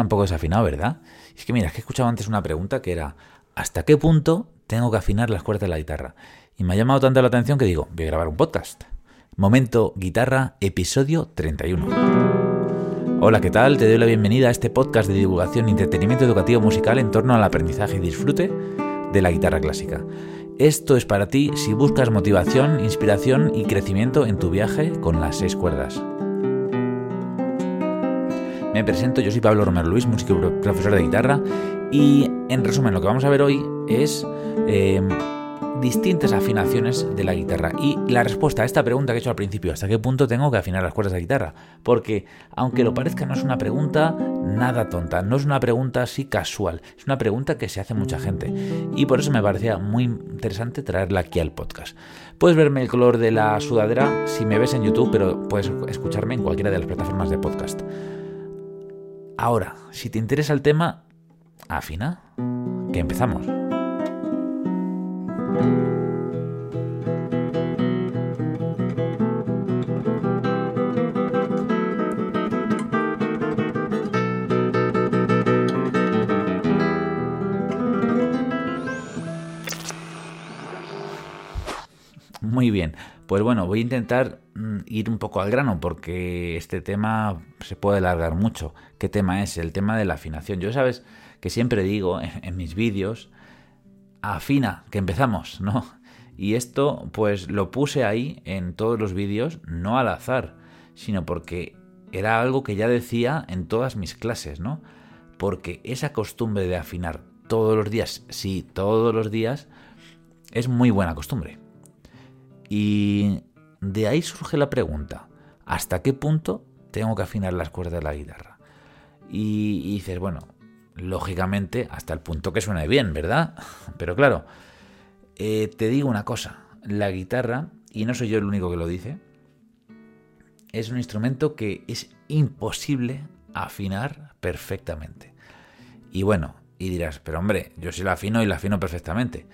un poco desafinado, ¿verdad? Es que mira, es que he escuchado antes una pregunta que era, ¿hasta qué punto tengo que afinar las cuerdas de la guitarra? Y me ha llamado tanto la atención que digo, voy a grabar un podcast. Momento Guitarra, episodio 31. Hola, ¿qué tal? Te doy la bienvenida a este podcast de divulgación y entretenimiento educativo musical en torno al aprendizaje y disfrute de la guitarra clásica. Esto es para ti si buscas motivación, inspiración y crecimiento en tu viaje con las seis cuerdas. Me presento, yo soy Pablo Romero Luis, músico profesor de guitarra, y en resumen lo que vamos a ver hoy es eh, distintas afinaciones de la guitarra. Y la respuesta a esta pregunta que he hecho al principio, ¿hasta qué punto tengo que afinar las cuerdas de guitarra? Porque, aunque lo parezca, no es una pregunta nada tonta, no es una pregunta así casual, es una pregunta que se hace mucha gente. Y por eso me parecía muy interesante traerla aquí al podcast. Puedes verme el color de la sudadera si me ves en YouTube, pero puedes escucharme en cualquiera de las plataformas de podcast. Ahora, si te interesa el tema, afina, que empezamos. Muy bien, pues bueno, voy a intentar ir un poco al grano porque este tema se puede alargar mucho. ¿Qué tema es? El tema de la afinación. Yo sabes que siempre digo en, mis vídeos, afina, que empezamos, ¿no? Y esto pues lo puse ahí en todos los vídeos, no al azar, sino porque era algo que ya decía en todas mis clases, ¿no? Porque esa costumbre de afinar todos los días, sí, todos los días, es muy buena costumbre. Y de ahí surge la pregunta, ¿hasta qué punto tengo que afinar las cuerdas de la guitarra? Y, dices, bueno, lógicamente hasta el punto que suene bien, ¿verdad? Pero claro, eh, te digo una cosa, la guitarra, y no soy yo el único que lo dice, es un instrumento que es imposible afinar perfectamente. Y bueno, y dirás, pero hombre, yo sí la afino y la afino perfectamente.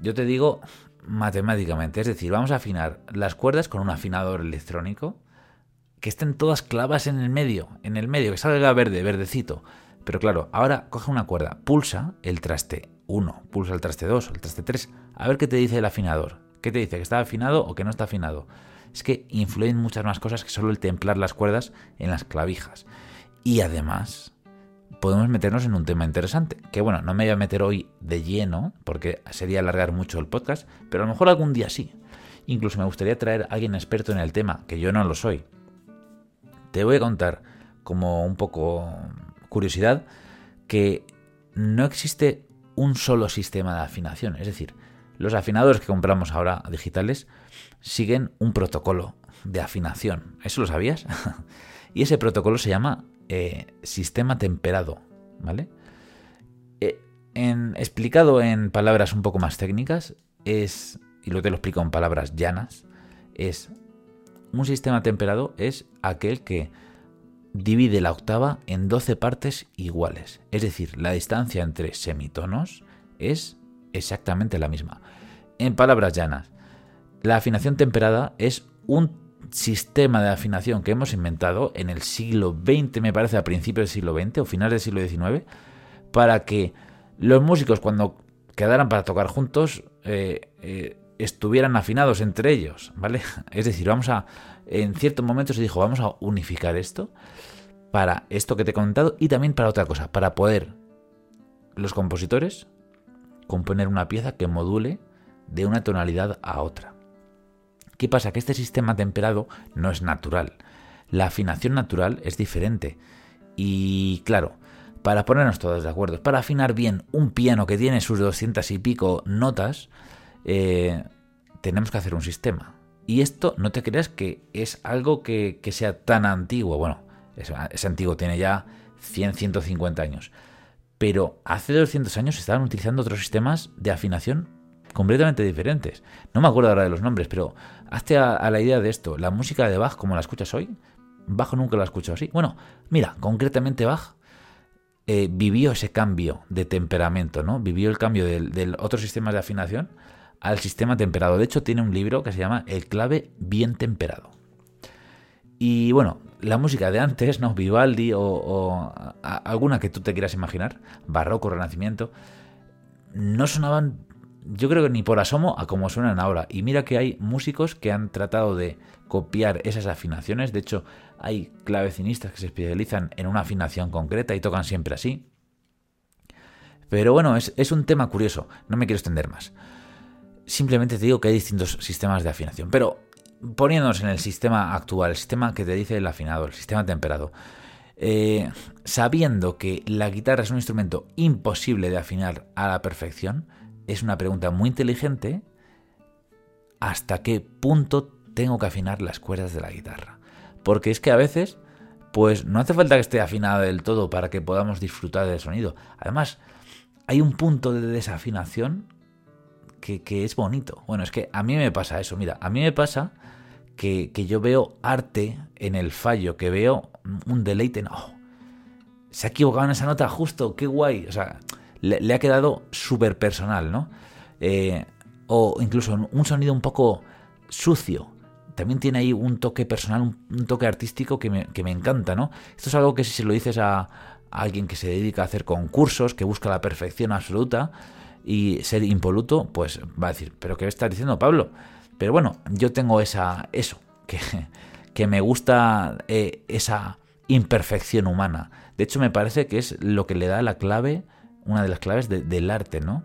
Yo te digo matemáticamente. Es decir, vamos a afinar las cuerdas con un afinador electrónico que estén todas clavas en el medio, en el medio, que salga verde, verdecito. Pero claro, ahora coge una cuerda, pulsa el traste 1, pulsa el traste 2, el traste 3, a ver qué te dice el afinador. ¿Qué te dice? ¿Que está afinado o que no está afinado? Es que influyen muchas más cosas que solo el templar las cuerdas en las clavijas. Y además, podemos meternos en un tema interesante. Que bueno, no me voy a meter hoy de lleno, porque sería alargar mucho el podcast, pero a lo mejor algún día sí. Incluso me gustaría traer a alguien experto en el tema, que yo no lo soy. Te voy a contar, como un poco curiosidad, que no existe un solo sistema de afinación. Es decir, los afinadores que compramos ahora digitales siguen un protocolo de afinación. ¿Eso lo sabías? y ese protocolo se llama eh, sistema temperado, ¿vale? Eh, en, explicado en palabras un poco más técnicas, es, y lo te lo explico en palabras llanas, es un sistema temperado es aquel que divide la octava en 12 partes iguales. Es decir, la distancia entre semitonos es exactamente la misma. En palabras llanas, la afinación temperada es un sistema de afinación que hemos inventado en el siglo XX, me parece, a principios del siglo XX o finales del siglo XIX, para que los músicos cuando quedaran para tocar juntos eh, eh, estuvieran afinados entre ellos, ¿vale? Es decir, vamos a, en cierto momento se dijo, vamos a unificar esto para esto que te he comentado y también para otra cosa, para poder los compositores componer una pieza que module de una tonalidad a otra. ¿Qué pasa? Que este sistema temperado no es natural. La afinación natural es diferente. Y claro, para ponernos todos de acuerdo, para afinar bien un piano que tiene sus doscientas y pico notas, eh, tenemos que hacer un sistema. Y esto no te creas que es algo que, sea tan antiguo. Bueno, es, es, antiguo, tiene ya 100, 150 años. Pero hace 200 años se estaban utilizando otros sistemas de afinación completamente diferentes. No me acuerdo ahora de los nombres, pero hazte a, la idea de esto. La música de Bach, como la escuchas hoy, Bach nunca la ha escuchado así. Bueno, mira, concretamente Bach eh, vivió ese cambio de temperamento, ¿no? Vivió el cambio del otro sistema de afinación al sistema temperado. De hecho, tiene un libro que se llama El clave bien temperado. Y bueno, la música de antes, ¿no? Vivaldi o, alguna que tú te quieras imaginar, barroco, renacimiento, no sonaban, yo creo que ni por asomo a como suenan ahora. Y mira que hay músicos que han tratado de copiar esas afinaciones. De hecho, hay clavecinistas que se especializan en una afinación concreta y tocan siempre así. Pero bueno, es, es un tema curioso, no me quiero extender más. Simplemente te digo que hay distintos sistemas de afinación. Pero poniéndonos en el sistema actual, el sistema que te dice el afinado, el sistema temperado, eh, sabiendo que la guitarra es un instrumento imposible de afinar a la perfección, es una pregunta muy inteligente. ¿Hasta qué punto tengo que afinar las cuerdas de la guitarra? Porque es que a veces, pues no hace falta que esté afinada del todo para que podamos disfrutar del sonido. Además, hay un punto de desafinación que, que, es bonito. Bueno, es que a mí me pasa eso. Mira, a mí me pasa que, yo veo arte en el fallo, que veo un deleite en, oh, se ha equivocado en esa nota justo, qué guay. O sea, le, ha quedado súper personal, ¿no? Eh, o incluso un sonido un poco sucio. También tiene ahí un toque personal, un, toque artístico que me, que me, encanta, ¿no? Esto es algo que si se lo dices a, alguien que se dedica a hacer concursos, que busca la perfección absoluta y ser impoluto, pues va a decir, ¿pero qué estás diciendo, Pablo? Pero bueno, yo tengo esa, eso, que, que me gusta eh, esa imperfección humana. De hecho, me parece que es lo que le da la clave, una de las claves del arte, ¿no?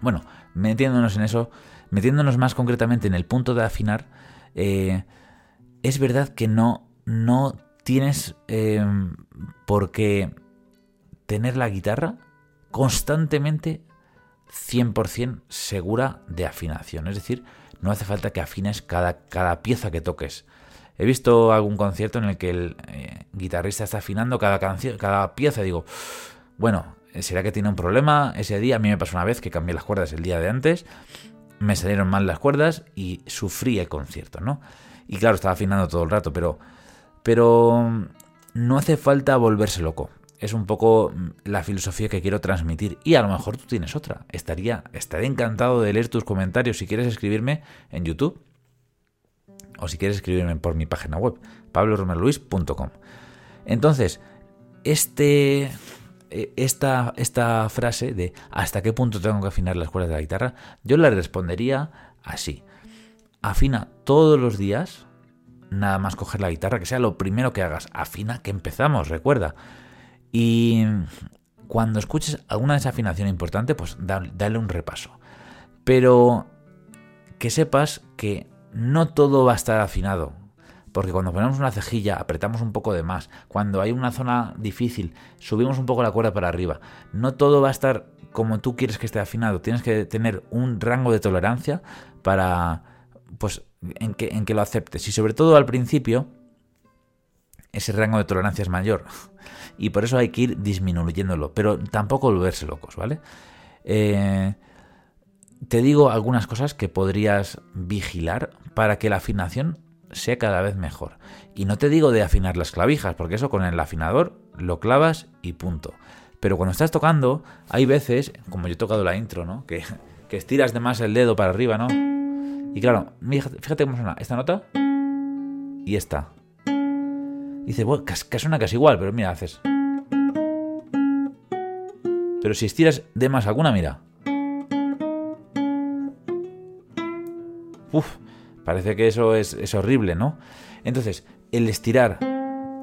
Bueno, metiéndonos en eso, metiéndonos más concretamente en el punto de afinar, eh, es verdad que no, no tienes eh, por qué tener la guitarra constantemente 100% segura de afinación. Es decir, no hace falta que afines cada, cada pieza que toques. He visto algún concierto en el que el eh, guitarrista está afinando cada, cada pieza digo, bueno, ¿será que tiene un problema ese día? A mí me pasó una vez que cambié las cuerdas el día de antes, me salieron mal las cuerdas y sufrí el concierto, ¿no? Y claro, estaba afinando todo el rato, pero, pero no hace falta volverse loco es un poco mm, la filosofía que quiero transmitir. Y a lo mejor tú tienes otra. Estaría, estaré encantado de leer tus comentarios si quieres escribirme en YouTube o si quieres escribirme por mi página web, pabloromerluis.com. Entonces, este, esta, esta frase de hasta qué punto tengo que afinar las cuerdas de la guitarra, yo le respondería así. Afina todos los días, nada más coger la guitarra, que sea lo primero que hagas. Afina que empezamos, recuerda. Y cuando escuches alguna desafinación importante, pues dale un repaso. Pero que sepas que no todo va a estar afinado. Porque cuando ponemos una cejilla, apretamos un poco de más. Cuando hay una zona difícil, subimos un poco la cuerda para arriba. No todo va a estar como tú quieres que esté afinado. Tienes que tener un rango de tolerancia para, pues, en que, lo aceptes. Y sobre todo al principio, ese rango de tolerancia es mayor. Y por eso hay que ir disminuyéndolo, pero tampoco volverse locos, ¿vale? Eh, te digo algunas cosas que podrías vigilar para que la afinación sea cada vez mejor. Y no te digo de afinar las clavijas, porque eso con el afinador lo clavas y punto. Pero cuando estás tocando, hay veces, como yo he tocado la intro, ¿no? Que, que estiras de más el dedo para arriba, ¿no? Y claro, fíjate cómo suena esta nota y esta dice, bueno, que suena casi igual, pero mira, haces. Pero si estiras de más alguna, mira. Uf, parece que eso es, es horrible, ¿no? Entonces, el estirar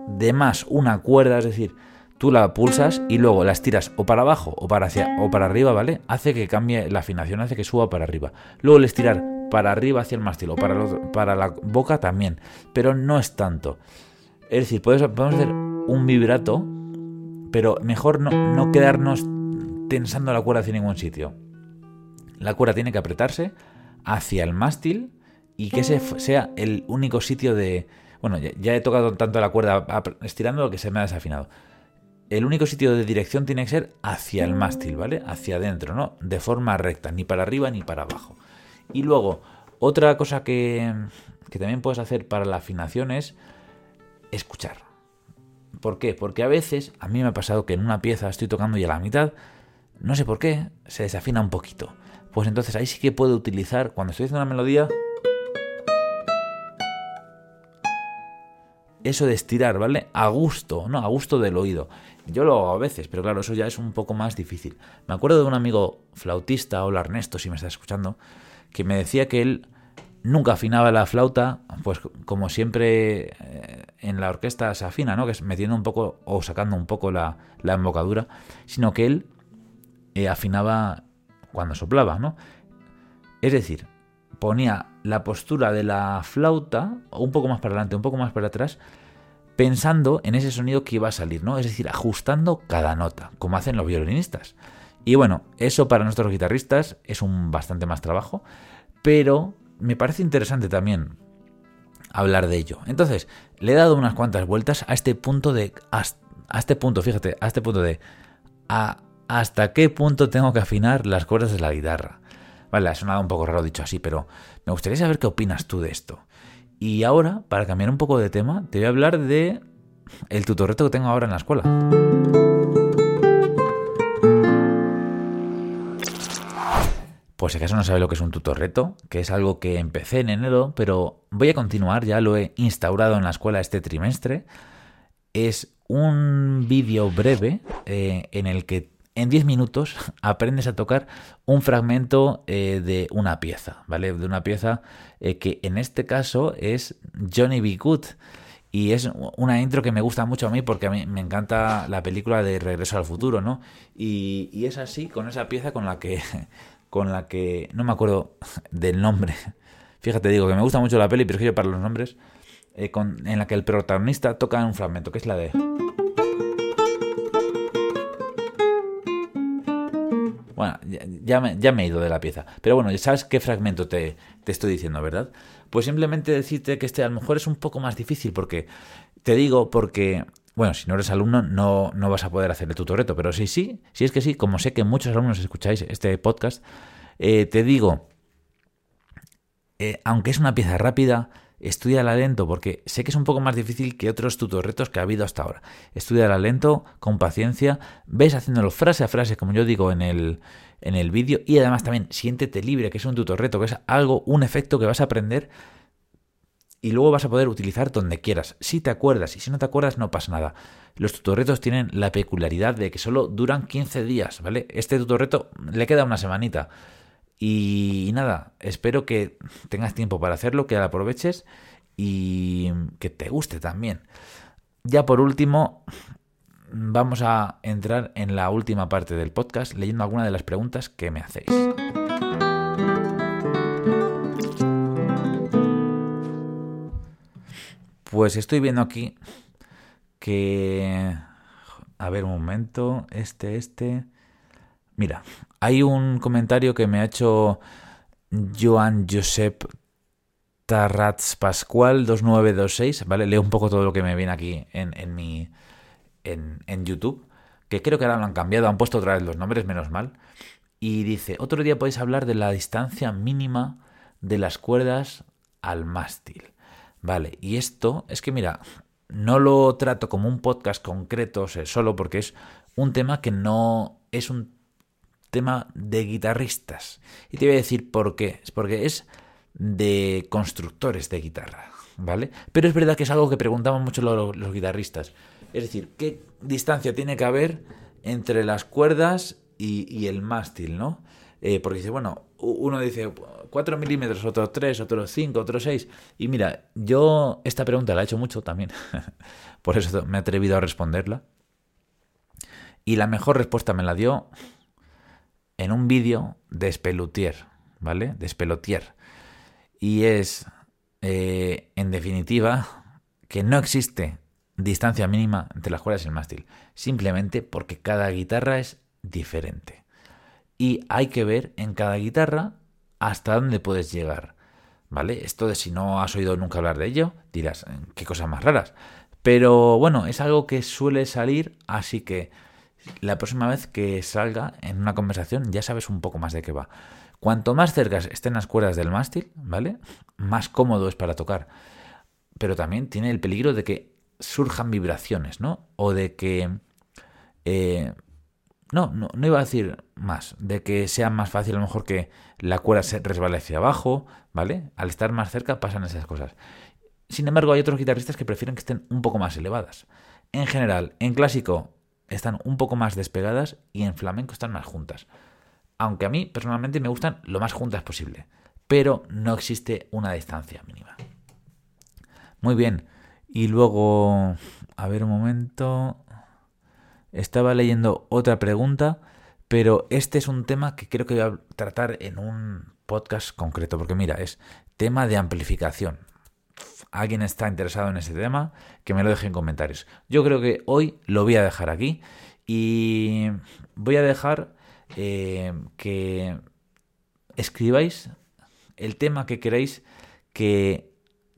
de más una cuerda, es decir, tú la pulsas y luego la estiras o para abajo o para, hacia, o para arriba, ¿vale? Hace que cambie la afinación, hace que suba para arriba. Luego el estirar para arriba hacia el mástil o para, para la boca también, pero no es tanto. Es decir, podemos, hacer un vibrato, pero mejor no, quedarnos tensando la cuerda hacia ningún sitio. La cuerda tiene que apretarse hacia el mástil y que ese sea el único sitio de... Bueno, ya, he tocado tanto la cuerda estirando que se me ha desafinado. El único sitio de dirección tiene que ser hacia el mástil, ¿vale? Hacia adentro, ¿no? De forma recta, ni para arriba ni para abajo. Y luego, otra cosa que, que también puedes hacer para la afinación es escuchar. ¿Por qué? Porque a veces, a mí me ha pasado que en una pieza estoy tocando y a la mitad, no sé por qué, se desafina un poquito. Pues entonces ahí sí que puedo utilizar, cuando estoy haciendo una melodía, eso de estirar, ¿vale? A gusto, ¿no? A gusto del oído. Yo lo hago a veces, pero claro, eso ya es un poco más difícil. Me acuerdo de un amigo flautista, hola Ernesto, si me estás escuchando, que me decía que él nunca afinaba la flauta, pues como siempre eh, en la orquesta se afina, ¿no? Que es metiendo un poco o sacando un poco la, embocadura, sino que él eh, afinaba cuando soplaba, ¿no? Es decir, ponía la postura de la flauta un poco más para adelante, un poco más para atrás, pensando en ese sonido que iba a salir, ¿no? Es decir, ajustando cada nota, como hacen los violinistas. Y bueno, eso para nuestros guitarristas es un bastante más trabajo, pero me parece interesante también hablar de ello. Entonces, le he dado unas cuantas vueltas a este punto de. A este punto, fíjate, a este punto de. ¿Hasta qué punto tengo que afinar las cuerdas de la guitarra? Vale, ha sonado un poco raro dicho así, pero me gustaría saber qué opinas tú de esto. Y ahora, para cambiar un poco de tema, te voy a hablar de el tutorreto que tengo ahora en la escuela. Pues si acaso no sabe lo que es un tutorreto, que es algo que empecé en enero, pero voy a continuar, ya lo he instaurado en la escuela este trimestre. Es un vídeo breve eh, en el que en 10 minutos aprendes a tocar un fragmento eh, de una pieza, ¿vale? De una pieza eh, que en este caso es Johnny B. Good. Y es una intro que me gusta mucho a mí porque a mí me encanta la película de Regreso al Futuro, ¿no? Y, es así, con esa pieza con la que con la que no me acuerdo del nombre. Fíjate, digo que me gusta mucho la peli, pero es que yo para los nombres, eh, en la que el protagonista toca un fragmento, que es la de... Bueno, ya, me, ya, me, he ido de la pieza. Pero bueno, ya sabes qué fragmento te, te, estoy diciendo, ¿verdad? Pues simplemente decirte que este a lo mejor es un poco más difícil porque, te digo, porque bueno, si no eres alumno no, no vas a poder hacer el tutorreto, pero sí, sí, si es que sí, como sé que muchos alumnos escucháis este podcast, eh, te digo, eh, aunque es una pieza rápida, estudia lento porque sé que es un poco más difícil que otros tutorretos que ha habido hasta ahora. Estudia lento, con paciencia, ves haciéndolo frase a frase, como yo digo en el, en el vídeo, y además también siéntete libre, que es un tutorreto, que es algo, un efecto que vas a aprender y luego vas a poder utilizar donde quieras, si te acuerdas, y si no te acuerdas no pasa nada. Los tutorretos tienen la peculiaridad de que solo duran 15 días, ¿vale? Este tutorreto le queda una semanita. Y, nada, espero que tengas tiempo para hacerlo, que lo aproveches y que te guste también. Ya por último, vamos a entrar en la última parte del podcast leyendo algunas de las preguntas que me hacéis. Pues estoy viendo aquí que... A ver un momento. Este, este... Mira, hay un comentario que me ha hecho Joan Josep Tarrats Pascual 2926, ¿vale? Leo un poco todo lo que me viene aquí en, en mi... En, en YouTube, que creo que ahora lo han cambiado, han puesto otra vez los nombres, menos mal. Y dice, otro día podéis hablar de la distancia mínima de las cuerdas al mástil. Vale, y esto es que mira, no lo trato como un podcast concreto solo porque es un tema que no es un tema de guitarristas. Y te voy a decir por qué. Es porque es de constructores de guitarra, ¿vale? Pero es verdad que es algo que preguntamos mucho los, guitarristas. Es decir, ¿qué distancia tiene que haber entre las cuerdas y, y el mástil, ¿no? Eh, porque dice, bueno, uno dice 4 milímetros, otro 3, otro 5, otro 6. Y mira, yo esta pregunta la he hecho mucho también, por eso me he atrevido a responderla. Y la mejor respuesta me la dio en un vídeo de Spelutier, ¿vale? De Spelutier. Y es, eh, en definitiva, que no existe distancia mínima entre las cuerdas y el mástil. Simplemente porque cada guitarra es diferente y hay que ver en cada guitarra hasta dónde puedes llegar. ¿Vale? Esto de si no has oído nunca hablar de ello, dirás, eh, qué cosas más raras. Pero bueno, es algo que suele salir, así que la próxima vez que salga en una conversación ya sabes un poco más de qué va. Cuanto más cerca estén las cuerdas del mástil, ¿vale? Más cómodo es para tocar. Pero también tiene el peligro de que surjan vibraciones, ¿no? O de que eh, no, no, no iba a decir más, de que sea más fácil a lo mejor que la cuerda se resbale hacia abajo, ¿vale? Al estar más cerca pasan esas cosas. Sin embargo, hay otros guitarristas que prefieren que estén un poco más elevadas. En general, en clásico están un poco más despegadas y en flamenco están más juntas. Aunque a mí personalmente me gustan lo más juntas posible, pero no existe una distancia mínima. Muy bien, y luego, a ver un momento, estaba leyendo otra pregunta, pero este es un tema que creo que voy a tratar en un podcast concreto, porque mira, es tema de amplificación. Alguien está interesado en ese tema, que me lo deje en comentarios. Yo creo que hoy lo voy a dejar aquí y voy a dejar eh, que escribáis el tema que queréis que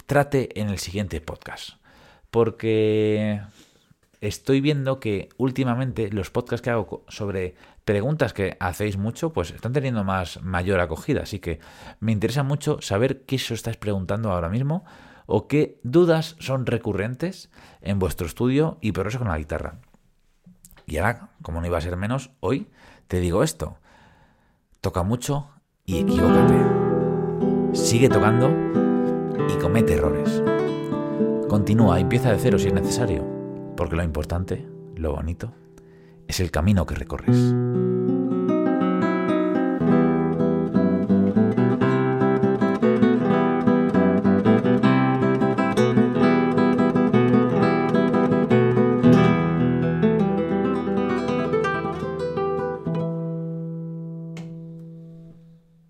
trate en el siguiente podcast. Porque estoy viendo que últimamente los podcasts que hago sobre preguntas que hacéis mucho, pues están teniendo más mayor acogida. Así que me interesa mucho saber qué os estáis preguntando ahora mismo o qué dudas son recurrentes en vuestro estudio y por eso con la guitarra. Y ahora, como no iba a ser menos, hoy te digo esto. Toca mucho y equivócate. Sigue tocando y comete errores. Continúa, empieza de cero si es necesario, porque lo importante, lo bonito, es el camino que recorres.